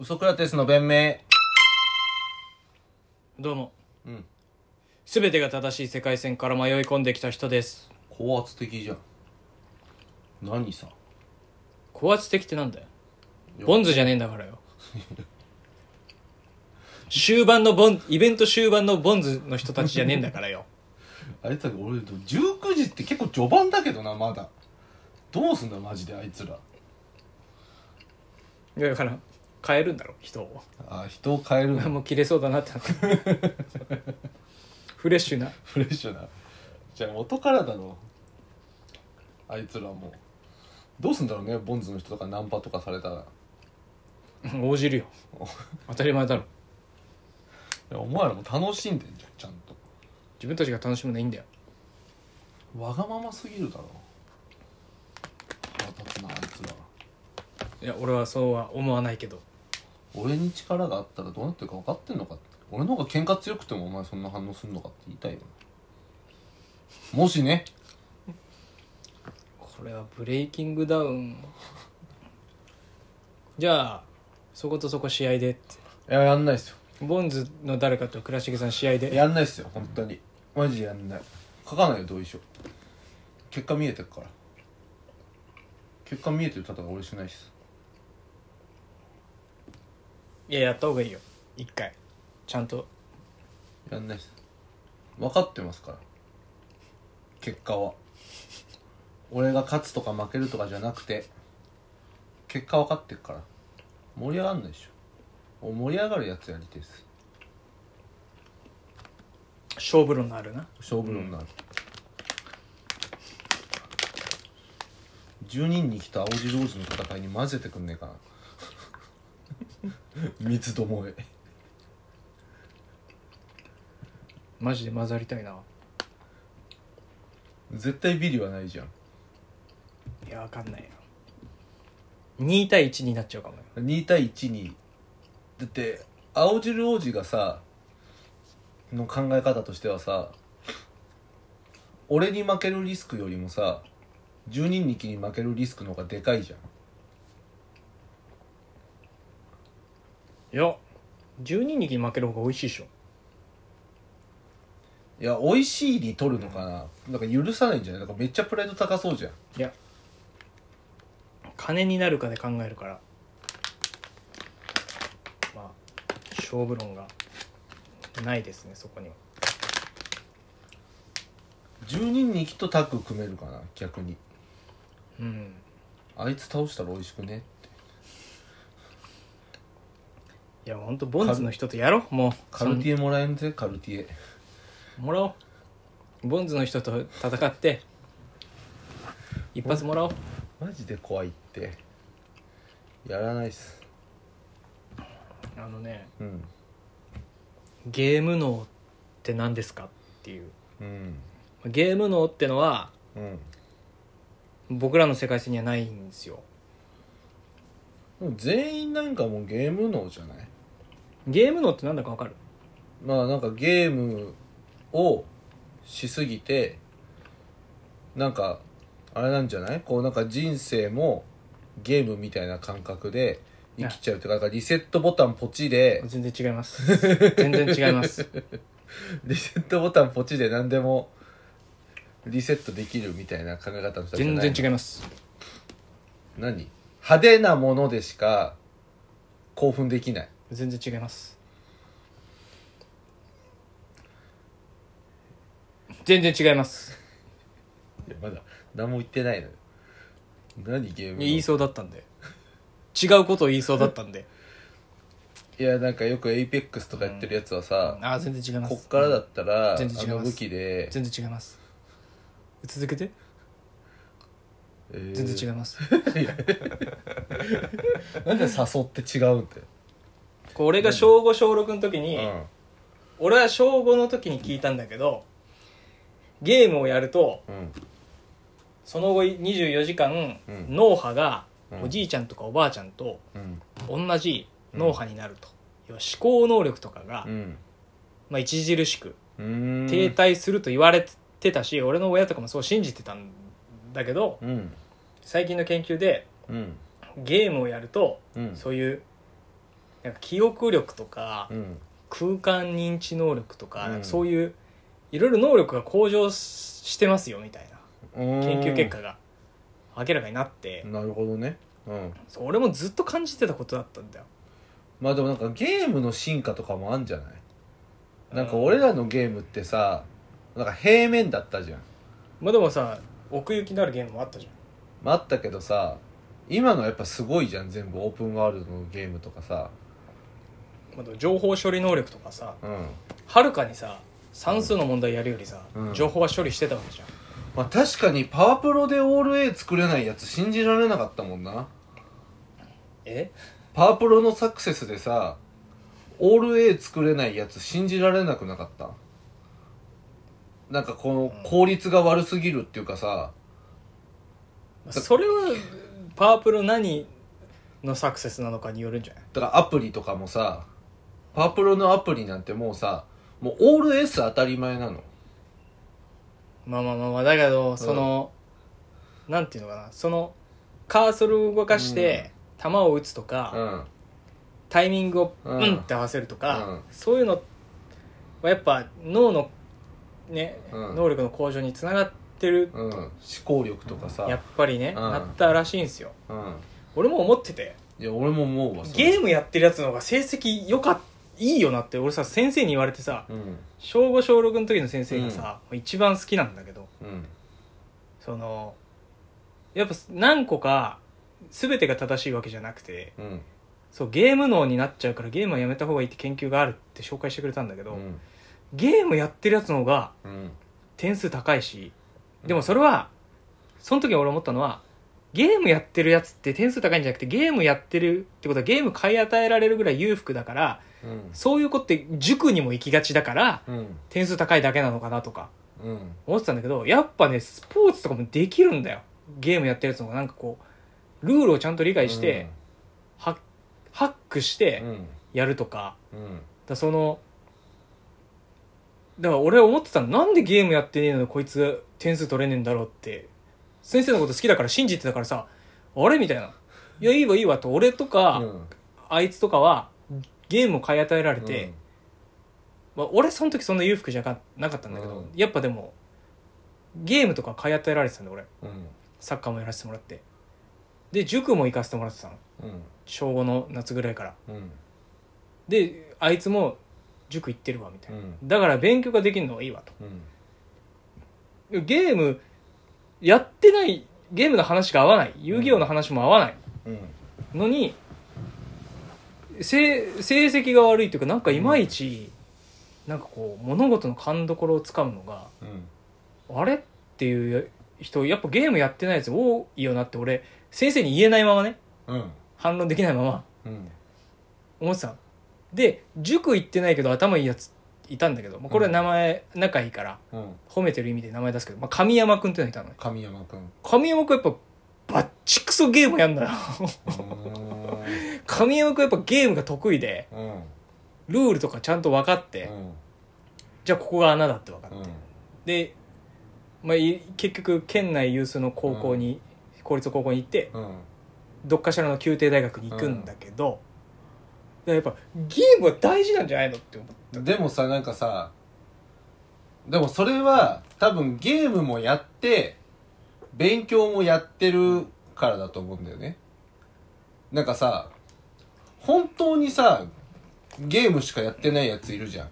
ウソクラテスの弁明。どうも。うん。全てが正しい世界線から迷い込んできた人です。高圧的じゃん。何さ？高圧的ってなんだよ。ボンズじゃねえんだからよ。終盤のボンイベント終盤のボンズの人たちじゃねえんだからよ。あいつら俺19時って結構序盤だけどなまだ。どうすんだマジであいつら。いやだから変えるんだろ人を。あ人を変えるの？もう切れそうだなって。なってフレッシュな。フレッシュな。じゃあ元からだろあいつらもう。どうすんだろうねボンズの人とかナンパとかされたら。応じるよ。当たり前だろ。いやお前らも楽しんでんじゃんちゃんと。自分たちが楽しむのはいいんだよ。わがまますぎるだろ。腹立つなあいつら。いや俺はそうは思わないけど俺に力があったらどうなってるか分かってんのかって。俺の方が喧嘩強くてもお前そんな反応すんのかって言いたいよ。もしね。これはブレイキングダウン。じゃあそことそこ試合でって。いややんないっすよボンズの誰かと倉重さん試合で。やんないっすよ本当に。マジでやんない。書かないよ同意書。結果見えてるから。結果見えてるただ俺しないっすいややった方がいいよ。一回。ちゃんと。やんないっす。分かってますから。結果は。俺が勝つとか負けるとかじゃなくて結果分かってるから。盛り上がんないでしょ。盛り上がるやつやりてえっす。勝負論のあるな。勝負論になる、10人に来た青白王子の戦いに混ぜてくんねえかな 三つどもえ。マジで混ざりたいな。絶対ビリはないじゃん。いやわかんないよ。2対1になっちゃうかもよ。2対1に。だって青汁王子がさの考え方としてはさ俺に負けるリスクよりもさ10人にきに負けるリスクの方がでかいじゃんいや12人に負ける方が美味しいでしょ。いや美味しいに取るのかな、なんか許さないんじゃない？なんかめっちゃプライド高そうじゃん。いや。金になるかで考えるから。まあ勝負論がないですねそこには。10人にきとタッグ組めるかな逆に。うん。あいつ倒したら美味しくね？いやほんとボンズの人とやろう。もうカルティエもらえんぜカルティエ。もらおう。ボンズの人と戦って一発もらおう。マジで怖いって。やらないっす。あのねうん。ゲーム脳って何ですかっていう。うん。ゲーム脳ってのはうん。僕らの世界線にはないんですよ。でも全員なんかもうゲーム脳じゃない？ゲーム脳って何だか分かる？まあなんかゲームをしすぎてなんかあれなんじゃない？こうなんか人生もゲームみたいな感覚で生きちゃうっていうかなんかリセットボタンポチで全然違います。全然違います。リセットボタンポチで何でもリセットできるみたいな考え方の人じゃ全ない然違います。何？派手なものでしか興奮できない全然違います。全然違います。いやまだ何も言ってないのよ。何ゲームの？言いそうだったんで。違うことを言いそうだったんで。いやなんかよくエイペックスとかやってるやつはさ、ああ全然違います。こっからだったら、全然違います。あの武器で、全然違います。続けて。えー。全然違います。なんで誘って違うんだよ、こう俺が小5小6の時に、うん。俺は小5の時に聞いたんだけどゲームをやるとうん。その後24時間、うん。脳波がうん。おじいちゃんとかおばあちゃんとうん。同じ脳波になると、要は思考能力とかが、うん。まあ、著しく停滞すると言われてたし、俺の親とかもそう信じてたんだけどうん。最近の研究でうん。ゲームをやると、うん。そういうなんか記憶力とかうん空間認知能力とか,、うん。そういういろいろ能力が向上してますよみたいな研研究結果が明らかになって、なるほどね。うん。俺もずっと感じてたことだったんだよ。まあでもなんかゲームの進化とかもあんじゃない？なんか俺らのゲームってさなんか平面だったじゃん。まあでもさ奥行きのあるゲームもあったじゃん。まああったけどさ今のやっぱすごいじゃん全部オープンワールドのゲームとかさ情報処理能力とかさうん。はるかにさ算数の問題やるよりさ、うん。情報は処理してたわけじゃん。まあ確かにパワープロでオール A 作れないやつ信じられなかったもんな。え？パワープロのサクセスでさオール A 作れないやつ信じられなくなかった。なんかこの効率が悪すぎるっていうかさ、まあそれはパワープロ何のサクセスなのかによるんじゃない？だからアプリとかもさパワープロのアプリなんてもうさもうオール S 当たり前なの。まあまあまあまあだけどその、なんていうのかなそのカーソルを動かして、球を打つとか、うん。タイミングをうん。うんって合わせるとか、うん。そういうのはやっぱ脳のね、うん。能力の向上につながってるうん。思考力とかさ。やっぱりね、うん。なったらしいんですよ。うん。俺も思ってて。いや俺も思うわそれ。ゲームやってるやつの方が成績よかっいいよなって俺さ先生に言われてさうん。小5小6の時の先生がさ、一番好きなんだけどうん。そのやっぱ何個か全てが正しいわけじゃなくてうん。そうゲーム脳になっちゃうからゲームはやめた方がいいって研究があるって紹介してくれたんだけど、うん。ゲームやってるやつの方がうん。点数高いしでもそれはその時俺思ったのはゲームやってるやつって点数高いんじゃなくてゲームやってるってことはゲーム買い与えられるぐらい裕福だからうんそういう子って塾にも行きがちだからうん。点数高いだけなのかなとか。うん。思ってたんだけどやっぱねスポーツとかもできるんだよ。ゲームやってるやつの方がなんかこうルールをちゃんと理解して、ハハックしてうん。やるとか。うん。だそのだから俺は思ってたのなんでゲームやってねえのにこいつ点数取れねえんだろうって。先生のこと好きだから信じてたからさあれみたいな「いやいいわいいわ」と俺とか、うん。あいつとかはゲームを買い与えられて、まあ、俺その時そんな裕福じゃななかったんだけど、うん。やっぱでもゲームとか買い与えられてたんだ俺。うん。サッカーもやらせてもらって。で塾も行かせてもらってたの。うん。小5の夏ぐらいから。うん。であいつも塾行ってるわみたいな、うん。だから勉強ができるのはいいわと。うん。ゲームやってないゲームの話が合わない。遊戯王の話も合わないうん。のに成成績が悪いっていうかなんかいまいち、なんかこう物事の勘どころをつかむのがうん。あれっていう人やっぱゲームやってないやつ多いよなって俺先生に言えないままね。うん。反論できないまま。うん。思ってたの。で塾行ってないけど頭いいやついたんだけど、まあ、これは名前仲いいからうん。褒めてる意味で名前出すけど、まあ、神山君っていうのがいたのね神山君神山君やっぱバッチクソゲームやんだよ神山君やっぱゲームが得意でうんうんルールとかちゃんと分かって、うんじゃあここが穴だって分かって、うん。で、まあ、い結局県内有数の高校に、公立の高校に行ってうん。どっかしらの宮廷大学に行くんだけど、でやっぱゲームは大事なんじゃないのって思った。でもさなんかさでもそれは多分ゲームもやって勉強もやってるからだと思うんだよね。なんかさ本当にさゲームしかやってないやついるじゃん。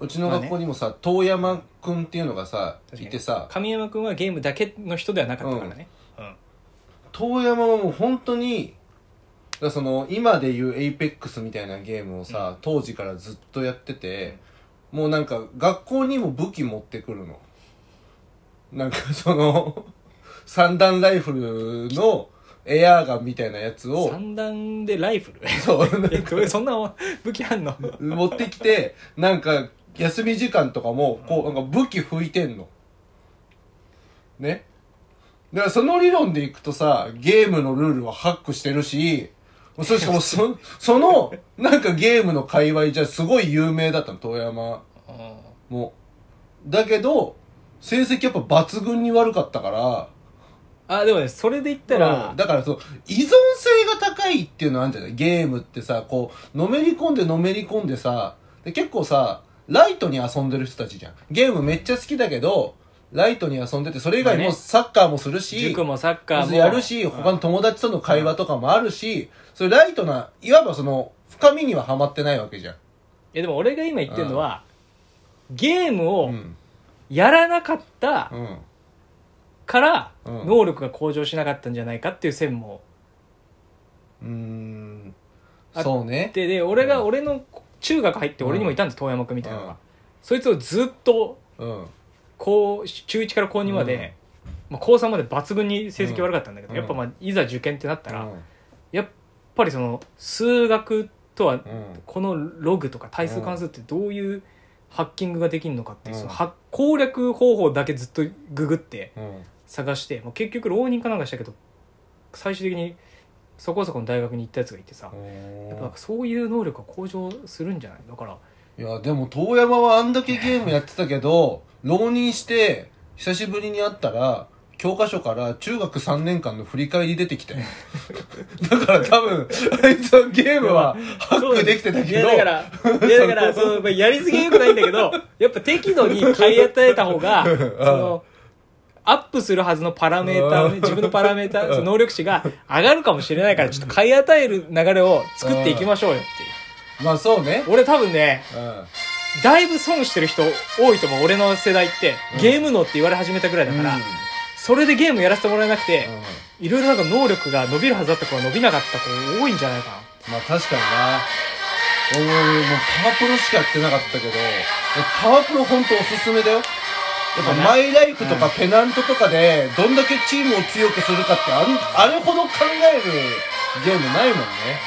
うちの学校にもさ遠山くんっていうのがさいてさ。神山君はゲームだけの人ではなかったからね、うん。遠山はもう本当にだその今でいうエイペックスみたいなゲームをさ、当時からずっとやってて、もうなんか学校にも武器持ってくるの。なんかその 三段ライフルのエアーガンみたいなやつを三段でライフル？そう えどうそんな武器あんの？持ってきてなんか休み時間とかもこうなんか武器吹いてんの。ね。だからその理論でいくとさゲームのルールはハックしてるしそしかも そそのなんかゲームの界隈じゃすごい有名だったの遠山。もだけど成績やっぱ抜群に悪かったからあでもねそれで言ったら、うん。だからそう依存性が高いっていうのはあるんじゃない？ゲームってさこうのめり込んでのめり込んでさで結構さライトに遊んでる人たちじゃん。ゲームめっちゃ好きだけどライトに遊んでてそれ以外にまあね。もサッカーもするし、塾もサッカーも。やるし他の友達との会話とかもあるし、それライトないわばその深みにはハマってないわけじゃん。いやでも俺が今言ってるのは、ゲームうをん。やらなかったうん。から、うん。能力が向上しなかったんじゃないかっていう線もうーん。あそうね。でで俺が、うん。俺の中学入って俺にもいたんです、遠山君みたいなのが、うん。そいつをずっとうん。高中1から高2まで、まあ、高3まで抜群に成績悪かったんだけど、うん。やっぱまあいざ受験ってなったら、うん。やっぱりその数学とはうん。このログとか対数関数ってどういうハッキングができるのかっていう、うん。そのは攻略方法だけずっとググってうん。探してもう結局浪人かなんかしたけど最終的にそこそこの大学に行ったやつがいてさ、やっぱそういう能力が向上するんじゃない？だからいやでも遠山はあんだけゲームやってたけど浪人して久しぶりに会ったら教科書から中学3年間の振り返り出てきたよ だから多分あいつはゲームはハックできてたけど。いやだからいやだから そのまあやりすぎはよくないんだけどやっぱ適度に買い与えた方が そのアップするはずのパラメーターをね自分のパラメーターその能力値が上がるかもしれないからちょっと買い与える流れを作っていきましょうよっていう。まあそうね。俺多分ねうん。だいぶ損してる人多いと思う俺の世代って。ゲーム脳って言われ始めたぐらいだから、それでゲームやらせてもらえなくて、いろいろなんか能力が伸びるはずだった子が伸びなかった子多いんじゃないかな。まあ確かにな。俺もうパワプロしかやってなかったけどパワプロ本当おすすめだよ。やっぱマイライフとかペナントとかでどんだけチームを強くするかってあんあれほど考えるゲームないもんね